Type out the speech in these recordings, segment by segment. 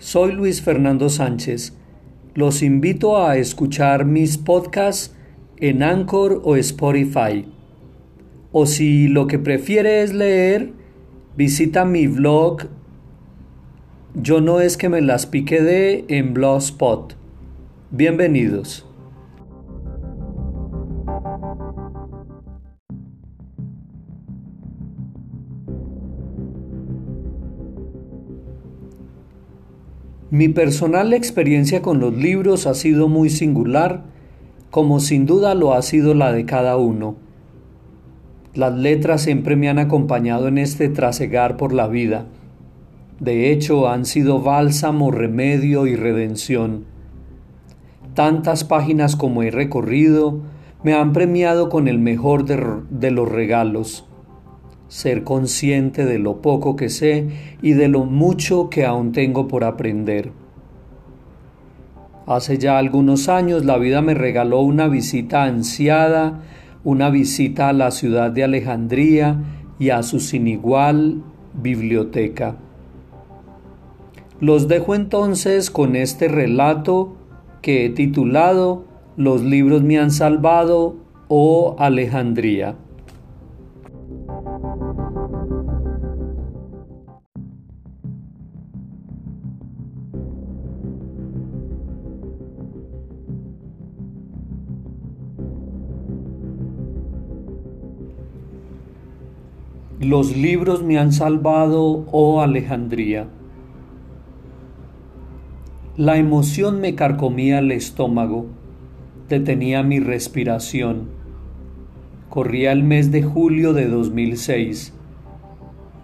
Soy Luis Fernando Sánchez. Los invito a escuchar mis podcasts en Anchor o Spotify. O si lo que prefiere es leer, visita mi blog Yo no es que me las pique de en Blogspot. Bienvenidos. Mi personal experiencia con los libros ha sido muy singular, como sin duda lo ha sido la de cada uno. Las letras siempre me han acompañado en este trasegar por la vida. De hecho, han sido bálsamo, remedio y redención. Tantas páginas como he recorrido me han premiado con el mejor de, de los regalos ser consciente de lo poco que sé y de lo mucho que aún tengo por aprender. Hace ya algunos años la vida me regaló una visita ansiada, una visita a la ciudad de Alejandría y a su sin igual biblioteca. Los dejo entonces con este relato que he titulado Los libros me han salvado o Alejandría. Los libros me han salvado, oh Alejandría. La emoción me carcomía el estómago, detenía mi respiración. Corría el mes de julio de 2006.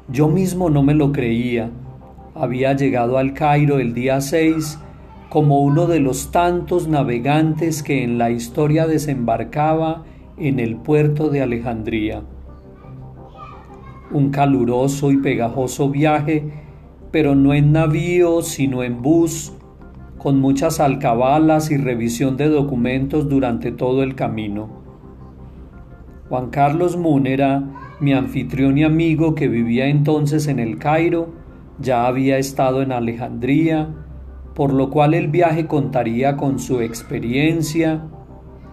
Yo mismo no me lo creía. Había llegado al Cairo el día 6 como uno de los tantos navegantes que en la historia desembarcaba en el puerto de Alejandría un caluroso y pegajoso viaje, pero no en navío, sino en bus, con muchas alcabalas y revisión de documentos durante todo el camino. Juan Carlos Múnera, mi anfitrión y amigo que vivía entonces en el Cairo, ya había estado en Alejandría, por lo cual el viaje contaría con su experiencia,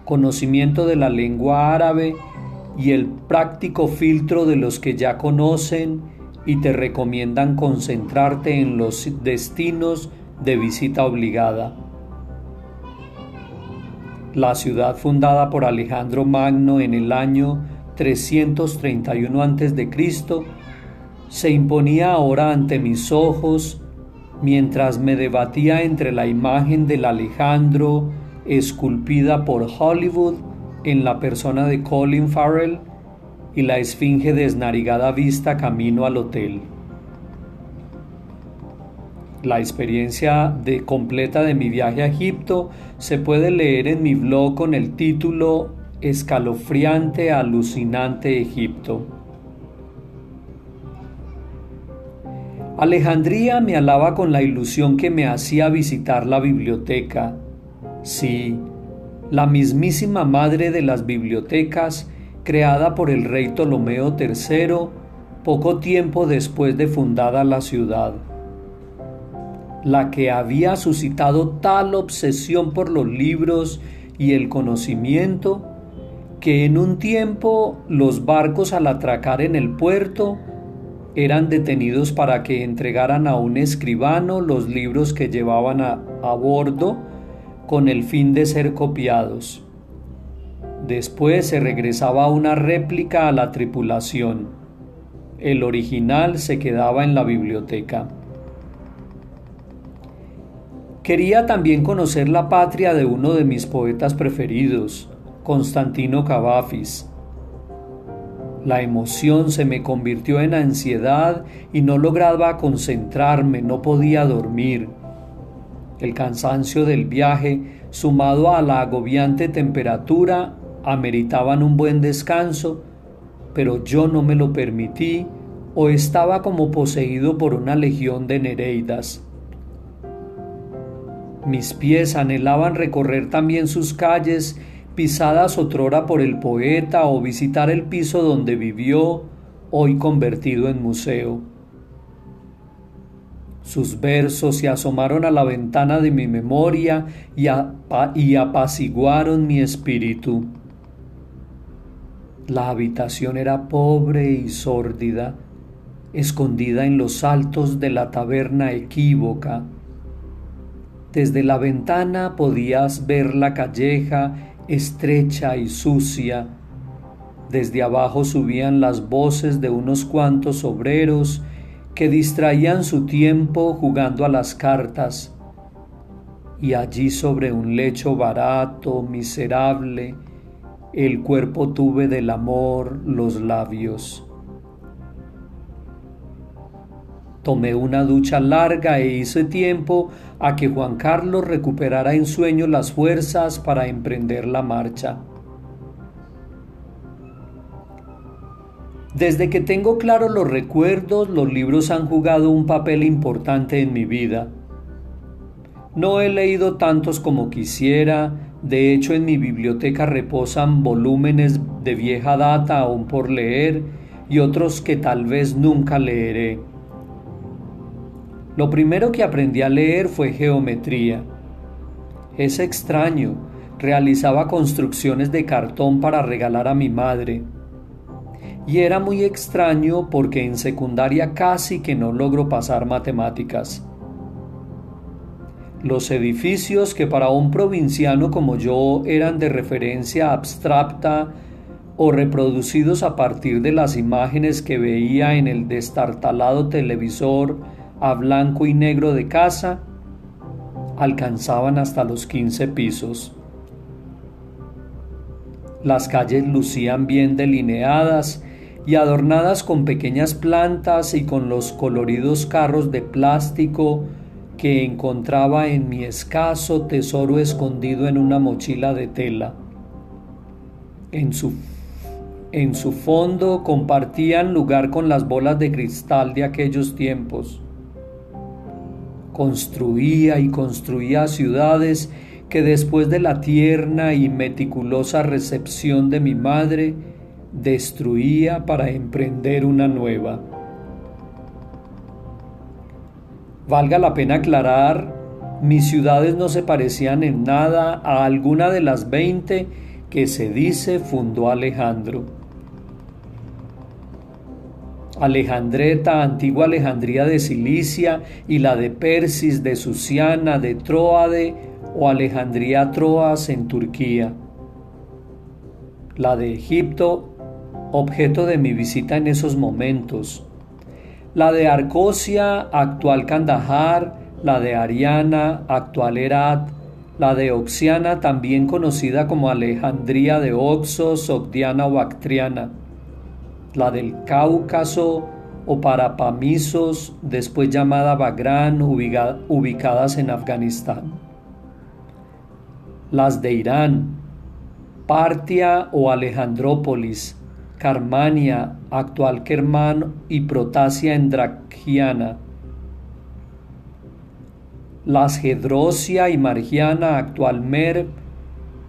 conocimiento de la lengua árabe y el práctico filtro de los que ya conocen y te recomiendan concentrarte en los destinos de visita obligada. La ciudad fundada por Alejandro Magno en el año 331 a.C. se imponía ahora ante mis ojos mientras me debatía entre la imagen del Alejandro esculpida por Hollywood en la persona de Colin Farrell y la esfinge desnarigada vista camino al hotel. La experiencia de, completa de mi viaje a Egipto se puede leer en mi blog con el título Escalofriante, alucinante Egipto. Alejandría me alaba con la ilusión que me hacía visitar la biblioteca. Sí, la mismísima madre de las bibliotecas, creada por el rey Ptolomeo III poco tiempo después de fundada la ciudad. La que había suscitado tal obsesión por los libros y el conocimiento, que en un tiempo los barcos al atracar en el puerto eran detenidos para que entregaran a un escribano los libros que llevaban a, a bordo con el fin de ser copiados. Después se regresaba una réplica a la tripulación. El original se quedaba en la biblioteca. Quería también conocer la patria de uno de mis poetas preferidos, Constantino Cavafis. La emoción se me convirtió en ansiedad y no lograba concentrarme, no podía dormir. El cansancio del viaje, sumado a la agobiante temperatura, ameritaban un buen descanso, pero yo no me lo permití o estaba como poseído por una legión de Nereidas. Mis pies anhelaban recorrer también sus calles, pisadas otrora por el poeta, o visitar el piso donde vivió, hoy convertido en museo. Sus versos se asomaron a la ventana de mi memoria y, y apaciguaron mi espíritu. La habitación era pobre y sórdida, escondida en los altos de la taberna equívoca. Desde la ventana podías ver la calleja estrecha y sucia. Desde abajo subían las voces de unos cuantos obreros que distraían su tiempo jugando a las cartas. Y allí sobre un lecho barato, miserable, el cuerpo tuve del amor los labios. Tomé una ducha larga e hice tiempo a que Juan Carlos recuperara en sueño las fuerzas para emprender la marcha. Desde que tengo claro los recuerdos, los libros han jugado un papel importante en mi vida. No he leído tantos como quisiera, de hecho, en mi biblioteca reposan volúmenes de vieja data aún por leer y otros que tal vez nunca leeré. Lo primero que aprendí a leer fue geometría. Es extraño, realizaba construcciones de cartón para regalar a mi madre. Y era muy extraño porque en secundaria casi que no logro pasar matemáticas. Los edificios que para un provinciano como yo eran de referencia abstracta o reproducidos a partir de las imágenes que veía en el destartalado televisor a blanco y negro de casa, alcanzaban hasta los 15 pisos. Las calles lucían bien delineadas y adornadas con pequeñas plantas y con los coloridos carros de plástico que encontraba en mi escaso tesoro escondido en una mochila de tela. En su, en su fondo compartían lugar con las bolas de cristal de aquellos tiempos. Construía y construía ciudades que después de la tierna y meticulosa recepción de mi madre, destruía para emprender una nueva. Valga la pena aclarar, mis ciudades no se parecían en nada a alguna de las veinte que se dice fundó Alejandro. Alejandreta, antigua Alejandría de Cilicia, y la de Persis, de Susiana, de Troade o Alejandría Troas en Turquía. La de Egipto, objeto de mi visita en esos momentos. La de Arcosia, actual Kandahar, la de Ariana, actual Herat, la de Oxiana, también conocida como Alejandría de Oxos, Sogdiana o Bactriana, la del Cáucaso o Parapamisos, después llamada Bagrán, ubicadas en Afganistán, las de Irán, Partia o Alejandrópolis, Carmania, actual Kermán y Protasia Endragiana. Las Gedrosia y Margiana, actual Merv,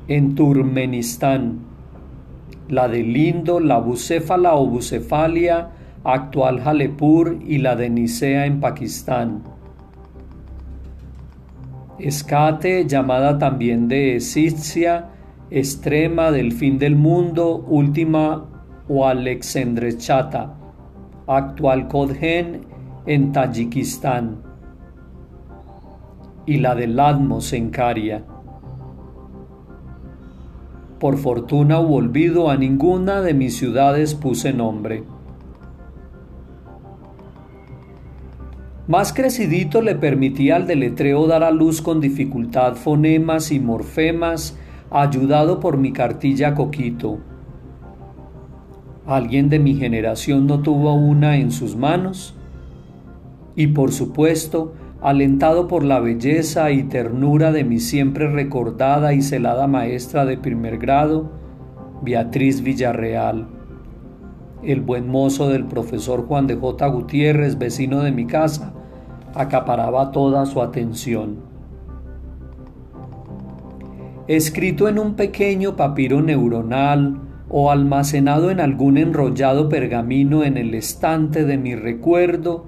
en Turmenistán. La de Lindo, la Bucéfala o Bucefalia, actual Jalepur y la de Nicea en Pakistán. Escate, llamada también de Escitia, extrema del fin del mundo, última o Alexandrechata, actual Kodhen en Tayikistán, y la de Ladmos en Caria. Por fortuna o olvido a ninguna de mis ciudades puse nombre. Más crecidito le permitía al deletreo dar a luz con dificultad fonemas y morfemas, ayudado por mi cartilla coquito ¿Alguien de mi generación no tuvo una en sus manos? Y por supuesto, alentado por la belleza y ternura de mi siempre recordada y celada maestra de primer grado, Beatriz Villarreal. El buen mozo del profesor Juan de J. Gutiérrez, vecino de mi casa, acaparaba toda su atención. Escrito en un pequeño papiro neuronal, o almacenado en algún enrollado pergamino en el estante de mi recuerdo,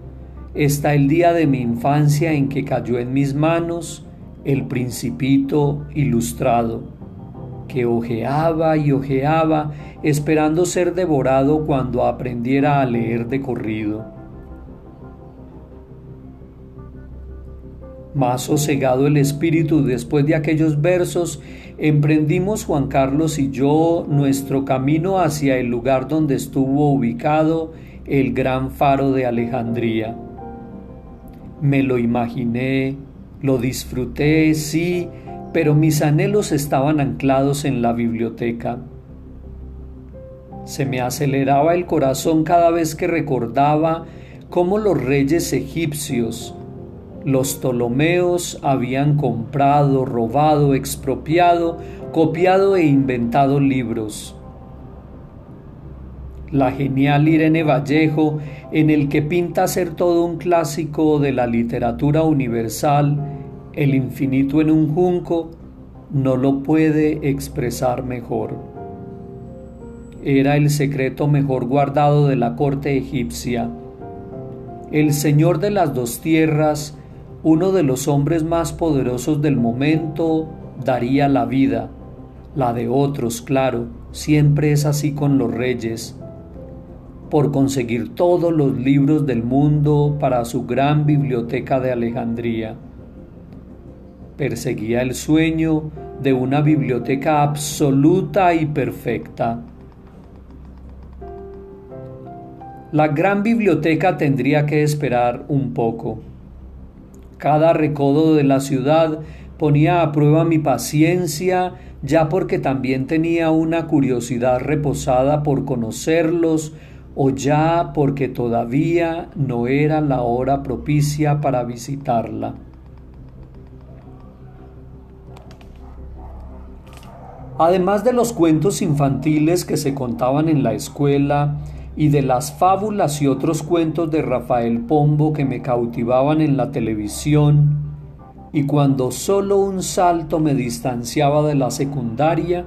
está el día de mi infancia en que cayó en mis manos el principito ilustrado, que ojeaba y ojeaba esperando ser devorado cuando aprendiera a leer de corrido. Más sosegado el espíritu después de aquellos versos, emprendimos Juan Carlos y yo nuestro camino hacia el lugar donde estuvo ubicado el gran faro de Alejandría. Me lo imaginé, lo disfruté, sí, pero mis anhelos estaban anclados en la biblioteca. Se me aceleraba el corazón cada vez que recordaba cómo los reyes egipcios, los Ptolomeos habían comprado, robado, expropiado, copiado e inventado libros. La genial Irene Vallejo, en el que pinta ser todo un clásico de la literatura universal, El infinito en un junco, no lo puede expresar mejor. Era el secreto mejor guardado de la corte egipcia. El Señor de las dos tierras uno de los hombres más poderosos del momento daría la vida, la de otros, claro, siempre es así con los reyes, por conseguir todos los libros del mundo para su gran biblioteca de Alejandría. Perseguía el sueño de una biblioteca absoluta y perfecta. La gran biblioteca tendría que esperar un poco. Cada recodo de la ciudad ponía a prueba mi paciencia, ya porque también tenía una curiosidad reposada por conocerlos, o ya porque todavía no era la hora propicia para visitarla. Además de los cuentos infantiles que se contaban en la escuela, y de las fábulas y otros cuentos de Rafael Pombo que me cautivaban en la televisión, y cuando solo un salto me distanciaba de la secundaria,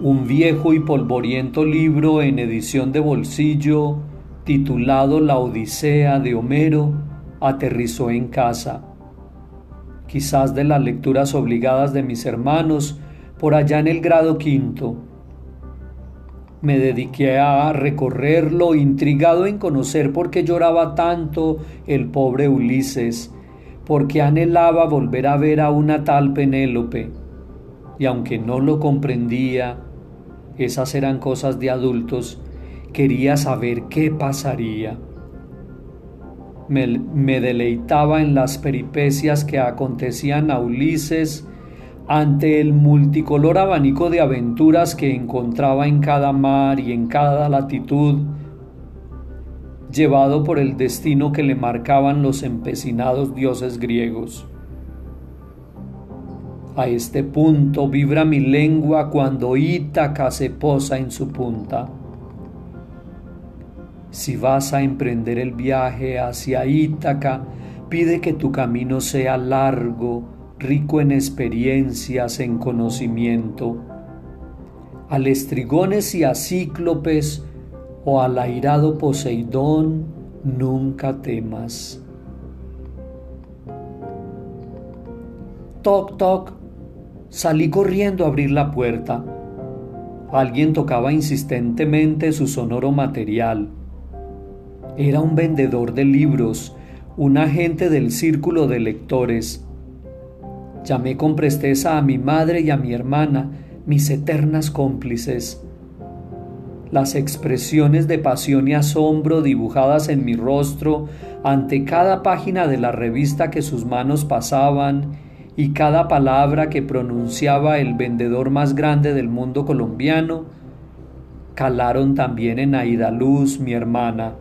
un viejo y polvoriento libro en edición de bolsillo titulado La Odisea de Homero aterrizó en casa. Quizás de las lecturas obligadas de mis hermanos por allá en el grado quinto me dediqué a recorrerlo, intrigado en conocer por qué lloraba tanto el pobre Ulises, porque anhelaba volver a ver a una tal Penélope. Y aunque no lo comprendía, esas eran cosas de adultos, quería saber qué pasaría. Me, me deleitaba en las peripecias que acontecían a Ulises, ante el multicolor abanico de aventuras que encontraba en cada mar y en cada latitud, llevado por el destino que le marcaban los empecinados dioses griegos. A este punto vibra mi lengua cuando Ítaca se posa en su punta. Si vas a emprender el viaje hacia Ítaca, pide que tu camino sea largo, rico en experiencias, en conocimiento. A lestrigones y a cíclopes o al airado Poseidón, nunca temas. Toc, toc, salí corriendo a abrir la puerta. Alguien tocaba insistentemente su sonoro material. Era un vendedor de libros, un agente del círculo de lectores. Llamé con presteza a mi madre y a mi hermana, mis eternas cómplices. Las expresiones de pasión y asombro dibujadas en mi rostro ante cada página de la revista que sus manos pasaban y cada palabra que pronunciaba el vendedor más grande del mundo colombiano, calaron también en Aida Luz, mi hermana.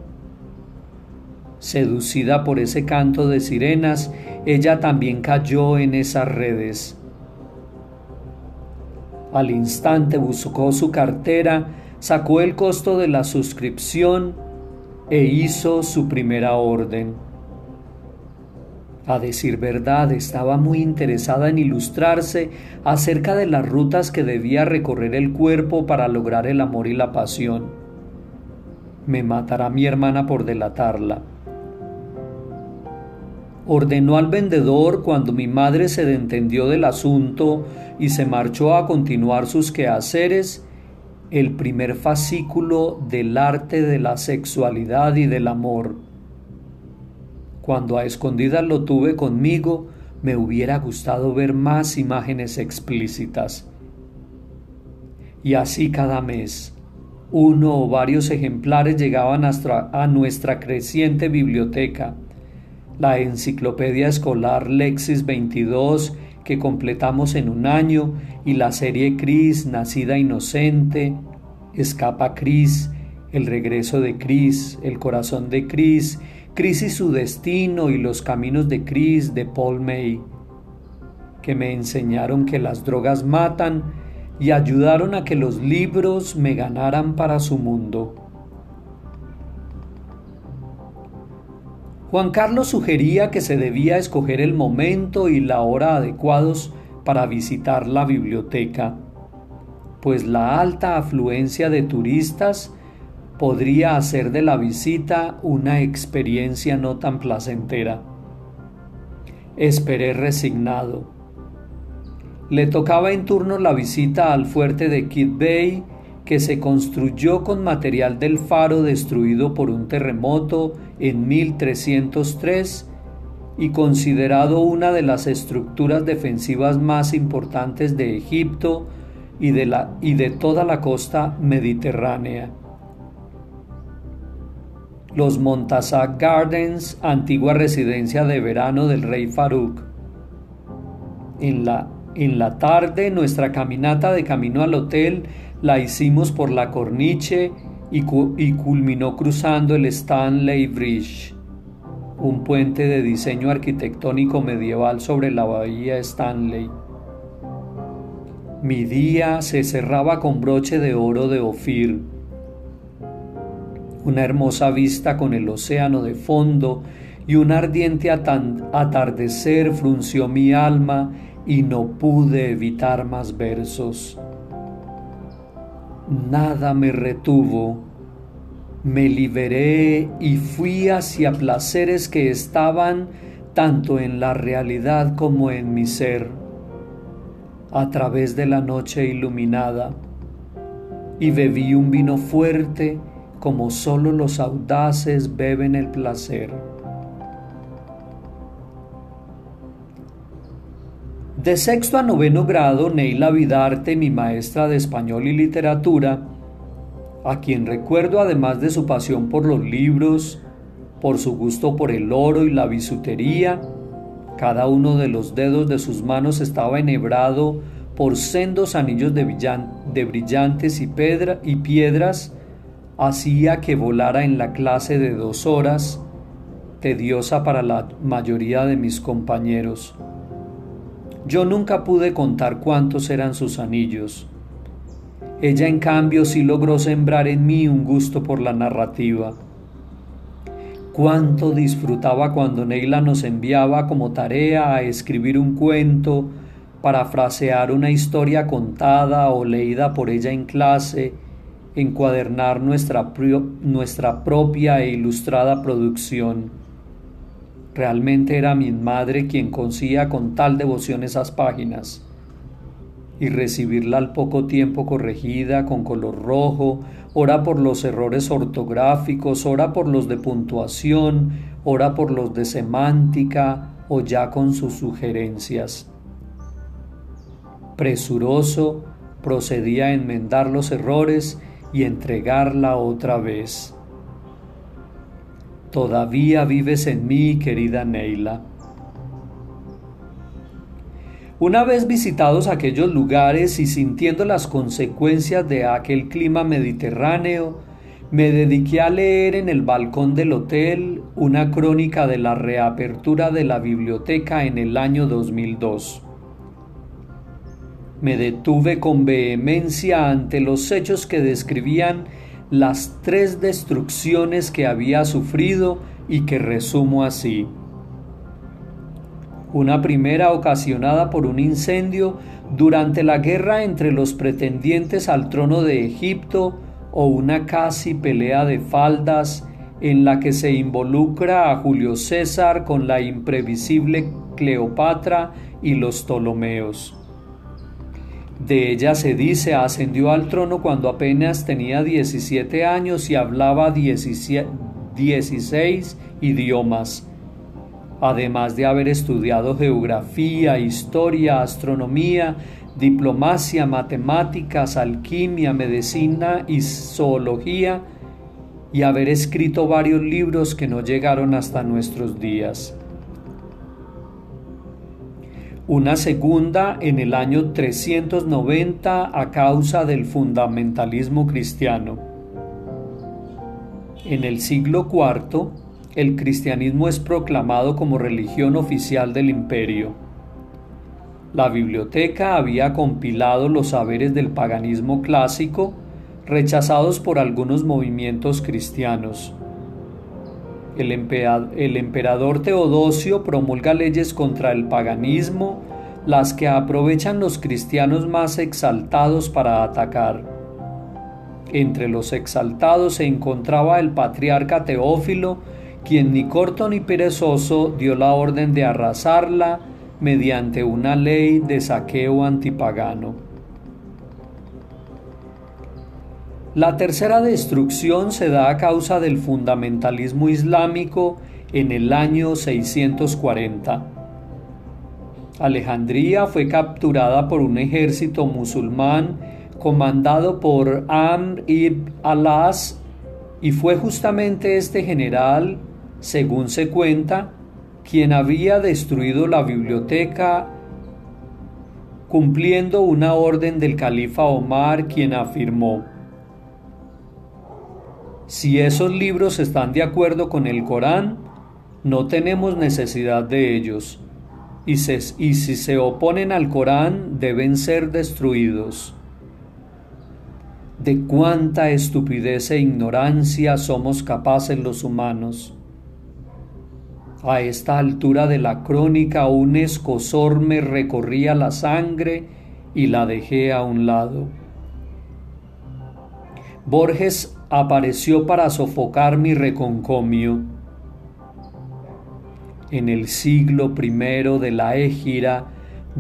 Seducida por ese canto de sirenas, ella también cayó en esas redes. Al instante buscó su cartera, sacó el costo de la suscripción e hizo su primera orden. A decir verdad, estaba muy interesada en ilustrarse acerca de las rutas que debía recorrer el cuerpo para lograr el amor y la pasión. Me matará mi hermana por delatarla. Ordenó al vendedor cuando mi madre se entendió del asunto y se marchó a continuar sus quehaceres el primer fascículo del arte de la sexualidad y del amor. Cuando a escondidas lo tuve conmigo, me hubiera gustado ver más imágenes explícitas. Y así cada mes, uno o varios ejemplares llegaban hasta a nuestra creciente biblioteca. La enciclopedia escolar Lexis 22 que completamos en un año y la serie Cris, Nacida Inocente, Escapa Cris, El regreso de Cris, El corazón de Cris, Cris y su destino y los caminos de Cris de Paul May, que me enseñaron que las drogas matan y ayudaron a que los libros me ganaran para su mundo. Juan Carlos sugería que se debía escoger el momento y la hora adecuados para visitar la biblioteca, pues la alta afluencia de turistas podría hacer de la visita una experiencia no tan placentera. Esperé resignado. Le tocaba en turno la visita al fuerte de Kid Bay, que se construyó con material del faro destruido por un terremoto en 1303 y considerado una de las estructuras defensivas más importantes de Egipto y de, la, y de toda la costa mediterránea los Montazak Gardens, antigua residencia de verano del rey Farouk. En la, en la tarde nuestra caminata de camino al hotel la hicimos por la corniche y, culminó cruzando el Stanley Bridge, un puente de diseño arquitectónico medieval sobre la bahía Stanley. Mi día se cerraba con broche de oro de Ofir una hermosa vista con el océano de fondo y un ardiente atardecer frunció mi alma y no pude evitar más versos. Nada me retuvo, me liberé y fui hacia placeres que estaban tanto en la realidad como en mi ser, a través de la noche iluminada, y bebí un vino fuerte como solo los audaces beben el placer. De sexto a noveno grado, Neila Vidarte, mi maestra de español y literatura, a quien recuerdo además de su pasión por los libros, por su gusto por el oro y la bisutería, cada uno de los dedos de sus manos estaba enhebrado por sendos anillos de, brillantes y, y piedras hacía que volara en la clase de dos horas, tediosa para la mayoría de mis compañeros. Yo nunca pude contar cuántos eran sus anillos. Ella en cambio sí logró sembrar en mí un gusto por la narrativa. Cuánto disfrutaba cuando Neila nos enviaba como tarea a escribir un cuento, parafrasear una historia contada o leída por ella en clase, encuadernar nuestra, nuestra propia e ilustrada producción. Realmente era mi madre quien consía con tal devoción esas páginas y recibirla al poco tiempo corregida con color rojo, ora por los errores ortográficos, ora por los de puntuación, ora por los de semántica o ya con sus sugerencias. Presuroso, procedía a enmendar los errores y entregarla otra vez. Todavía vives en mí, querida Neila. Una vez visitados aquellos lugares y sintiendo las consecuencias de aquel clima mediterráneo, me dediqué a leer en el balcón del hotel una crónica de la reapertura de la biblioteca en el año 2002. Me detuve con vehemencia ante los hechos que describían las tres destrucciones que había sufrido y que resumo así. Una primera ocasionada por un incendio durante la guerra entre los pretendientes al trono de Egipto o una casi pelea de faldas en la que se involucra a Julio César con la imprevisible Cleopatra y los Ptolomeos. De ella se dice ascendió al trono cuando apenas tenía 17 años y hablaba 16 idiomas, además de haber estudiado geografía, historia, astronomía, diplomacia, matemáticas, alquimia, medicina y zoología, y haber escrito varios libros que no llegaron hasta nuestros días una segunda en el año 390 a causa del fundamentalismo cristiano. En el siglo IV, el cristianismo es proclamado como religión oficial del imperio. La biblioteca había compilado los saberes del paganismo clásico rechazados por algunos movimientos cristianos. El, emperador Teodosio promulga leyes contra el paganismo, las que aprovechan los cristianos más exaltados para atacar. Entre los exaltados se encontraba el patriarca Teófilo, quien ni corto ni perezoso dio la orden de arrasarla mediante una ley de saqueo antipagano. La tercera destrucción se da a causa del fundamentalismo islámico en el año 640. Alejandría fue capturada por un ejército musulmán comandado por Amr ibn Alas y fue justamente este general, según se cuenta, quien había destruido la biblioteca cumpliendo una orden del califa Omar quien afirmó si esos libros están de acuerdo con el Corán, no tenemos necesidad de ellos, y, si se oponen al Corán deben ser destruidos. De cuánta estupidez e ignorancia somos capaces los humanos. A esta altura de la crónica un escosor me recorría la sangre y la dejé a un lado. Borges apareció para sofocar mi reconcomio. En el siglo primero de la Égira,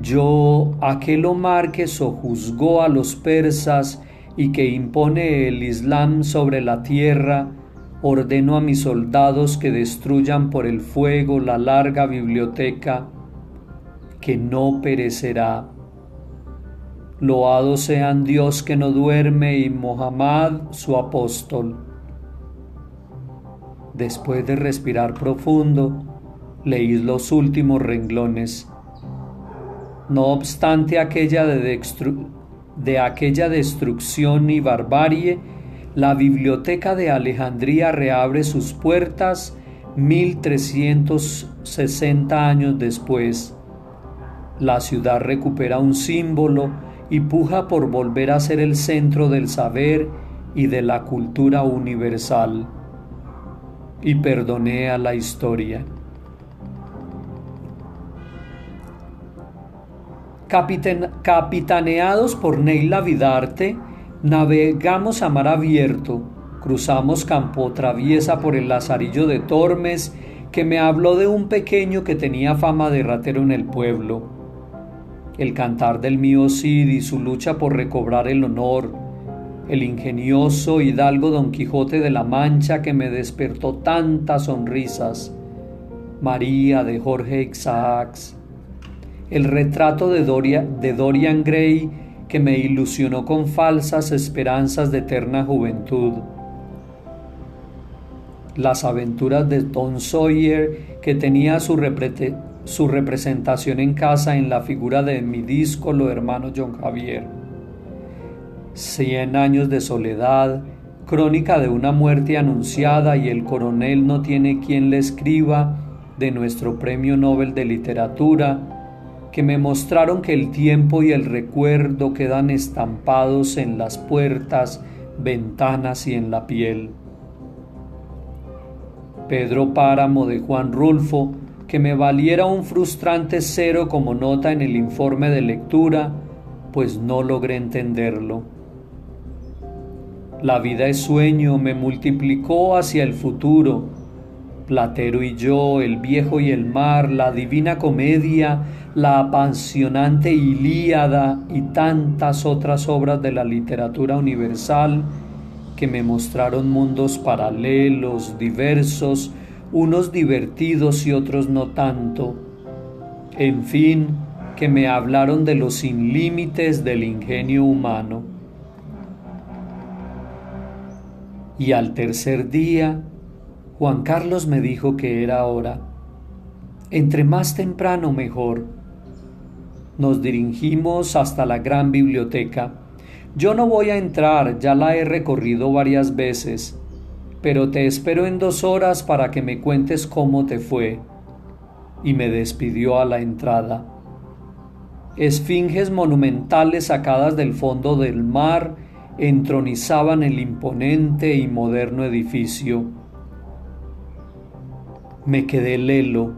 yo, aquel Omar que sojuzgó a los persas y que impone el Islam sobre la tierra, ordeno a mis soldados que destruyan por el fuego la larga biblioteca que no perecerá Loado sean Dios que no duerme y Mohammed su apóstol. Después de respirar profundo, leí los últimos renglones. No obstante aquella de, de aquella destrucción y barbarie, la biblioteca de Alejandría reabre sus puertas 1360 años después. La ciudad recupera un símbolo y puja por volver a ser el centro del saber y de la cultura universal. Y perdoné a la historia. capitaneados por Neila Vidarte, navegamos a mar abierto, cruzamos campo traviesa por el lazarillo de Tormes, que me habló de un pequeño que tenía fama de ratero en el pueblo el cantar del mío Cid y su lucha por recobrar el honor, el ingenioso hidalgo Don Quijote de la Mancha que me despertó tantas sonrisas, María de Jorge Isaacs, el retrato de, de Dorian Gray que me ilusionó con falsas esperanzas de eterna juventud, las aventuras de Tom Sawyer que tenía su, su representación en casa en la figura de mi díscolo hermano John Javier. Cien años de soledad, crónica de una muerte anunciada y el coronel no tiene quien le escriba de nuestro Premio Nobel de Literatura, que me mostraron que el tiempo y el recuerdo quedan estampados en las puertas, ventanas y en la piel. Pedro Páramo de Juan Rulfo que me valiera un frustrante cero como nota en el informe de lectura, pues no logré entenderlo. La vida es sueño, me multiplicó hacia el futuro. Platero y yo, el viejo y el mar, la divina comedia, la apasionante Ilíada y tantas otras obras de la literatura universal que me mostraron mundos paralelos, diversos, unos divertidos y otros no tanto. En fin, que me hablaron de los sin límites del ingenio humano. Y al tercer día, Juan Carlos me dijo que era hora. Entre más temprano mejor. Nos dirigimos hasta la gran biblioteca. Yo no voy a entrar, ya la he recorrido varias veces, pero te espero en dos horas para que me cuentes cómo te fue. Y me despidió a la entrada. Esfinges monumentales sacadas del fondo del mar entronizaban el imponente y moderno edificio. Me quedé lelo,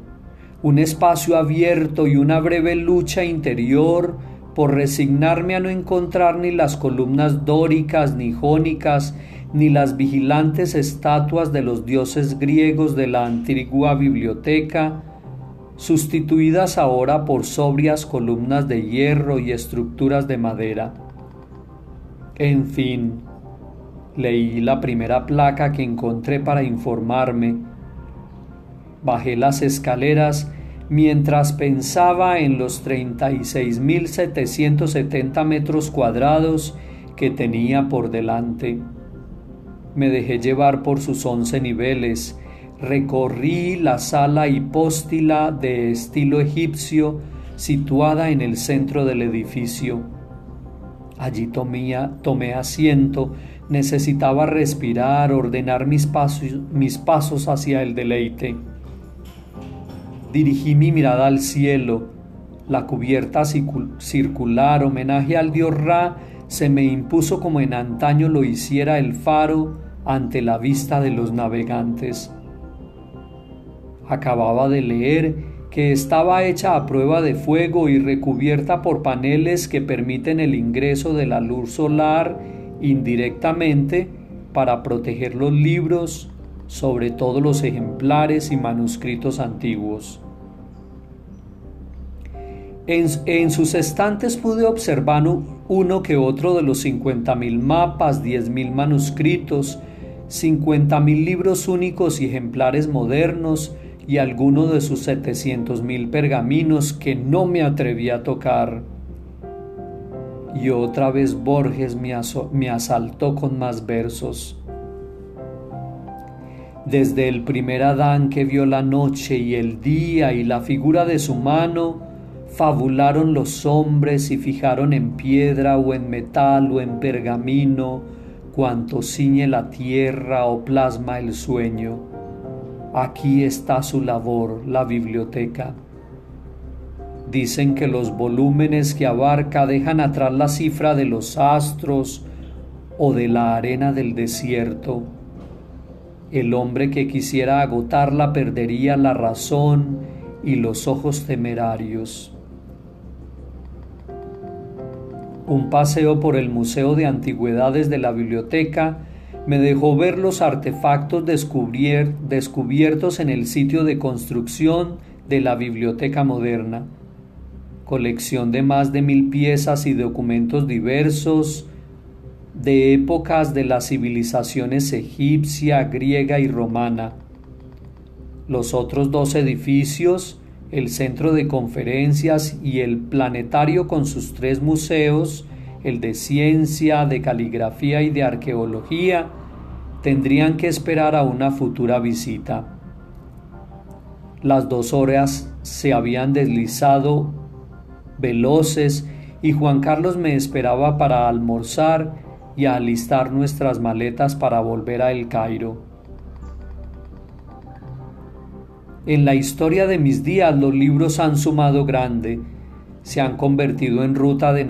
un espacio abierto y una breve lucha interior por resignarme a no encontrar ni las columnas dóricas ni jónicas, ni las vigilantes estatuas de los dioses griegos de la antigua biblioteca, sustituidas ahora por sobrias columnas de hierro y estructuras de madera. En fin, leí la primera placa que encontré para informarme. Bajé las escaleras mientras pensaba en los 36.770 metros cuadrados que tenía por delante. Me dejé llevar por sus once niveles, recorrí la sala hipóstila de estilo egipcio situada en el centro del edificio. Allí tomé, asiento, necesitaba respirar, ordenar mis pasos, mis pasos hacia el deleite. Dirigí mi mirada al cielo. La cubierta circular, homenaje al dios Ra, se me impuso como en antaño lo hiciera el faro ante la vista de los navegantes. Acababa de leer que estaba hecha a prueba de fuego y recubierta por paneles que permiten el ingreso de la luz solar indirectamente para proteger los libros, sobre todo los ejemplares y manuscritos antiguos. En, sus estantes pude observar uno que otro de los 50.000 mapas, 10.000 manuscritos, 50.000 libros únicos y ejemplares modernos, y alguno de sus setecientos mil pergaminos que no me atreví a tocar. Y otra vez Borges me, me asaltó con más versos. Desde el primer Adán que vio la noche y el día y la figura de su mano, fabularon los hombres y fijaron en piedra o en metal o en pergamino cuanto ciñe la tierra o plasma el sueño Aquí está su labor, la biblioteca. Dicen que los volúmenes que abarca dejan atrás la cifra de los astros o de la arena del desierto. El hombre que quisiera agotarla perdería la razón y los ojos temerarios. Un paseo por el Museo de Antigüedades de la biblioteca me dejó ver los artefactos descubiertos en el sitio de construcción de la biblioteca moderna. Colección de más de mil piezas y documentos diversos de épocas de las civilizaciones egipcia, griega y romana. Los otros dos edificios, el centro de conferencias y el planetario con sus tres museos, el de ciencia, de caligrafía y de arqueología, tendrían que esperar a una futura visita. Las dos horas se habían deslizado veloces y Juan Carlos me esperaba para almorzar y alistar nuestras maletas para volver a El Cairo. En la historia de mis días los libros han sumado grande, se han convertido en ruta de,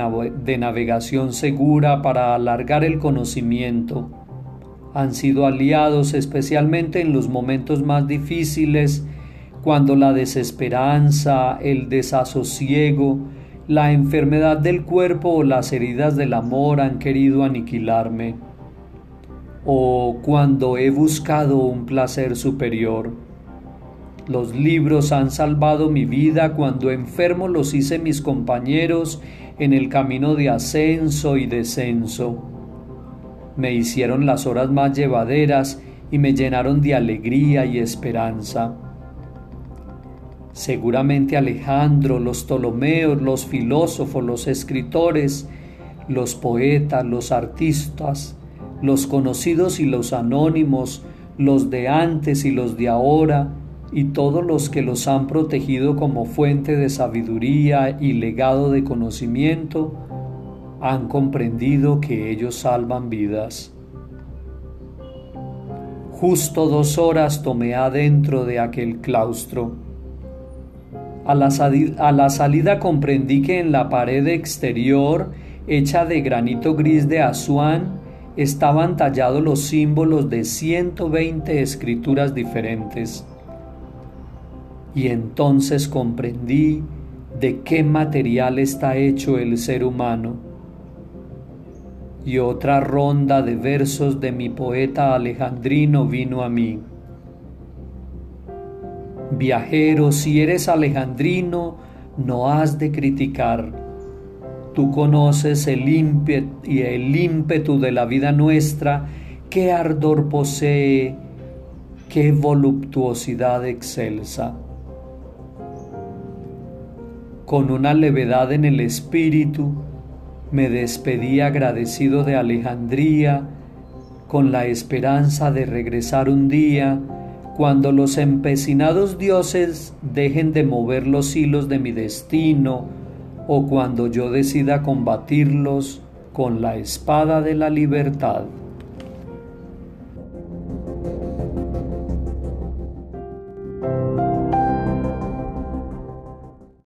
navegación segura para alargar el conocimiento. Han sido aliados especialmente en los momentos más difíciles, cuando la desesperanza, el desasosiego, la enfermedad del cuerpo o las heridas del amor han querido aniquilarme. o cuando he buscado un placer superior. Los libros han salvado mi vida cuando enfermo los hice mis compañeros en el camino de ascenso y descenso. Me hicieron las horas más llevaderas y me llenaron de alegría y esperanza. Seguramente Alejandro, los Ptolomeos, los filósofos, los escritores, los poetas, los artistas, los conocidos y los anónimos, los de antes y los de ahora, y todos los que los han protegido como fuente de sabiduría y legado de conocimiento, han comprendido que ellos salvan vidas. Justo dos horas tomé adentro de aquel claustro. A la, a la, salida comprendí que en la pared exterior, hecha de granito gris de Asuán, estaban tallados los símbolos de 120 escrituras diferentes. Y entonces comprendí de qué material está hecho el ser humano. Y otra ronda de versos de mi poeta alejandrino vino a mí. Viajero, si eres alejandrino, no has de criticar. Tú conoces el ímpetu, y el ímpetu de la vida nuestra, qué ardor posee, qué voluptuosidad excelsa. Con una levedad en el espíritu, me despedí agradecido de Alejandría, con la esperanza de regresar un día cuando los empecinados dioses dejen de mover los hilos de mi destino, o cuando yo decida combatirlos con la espada de la libertad.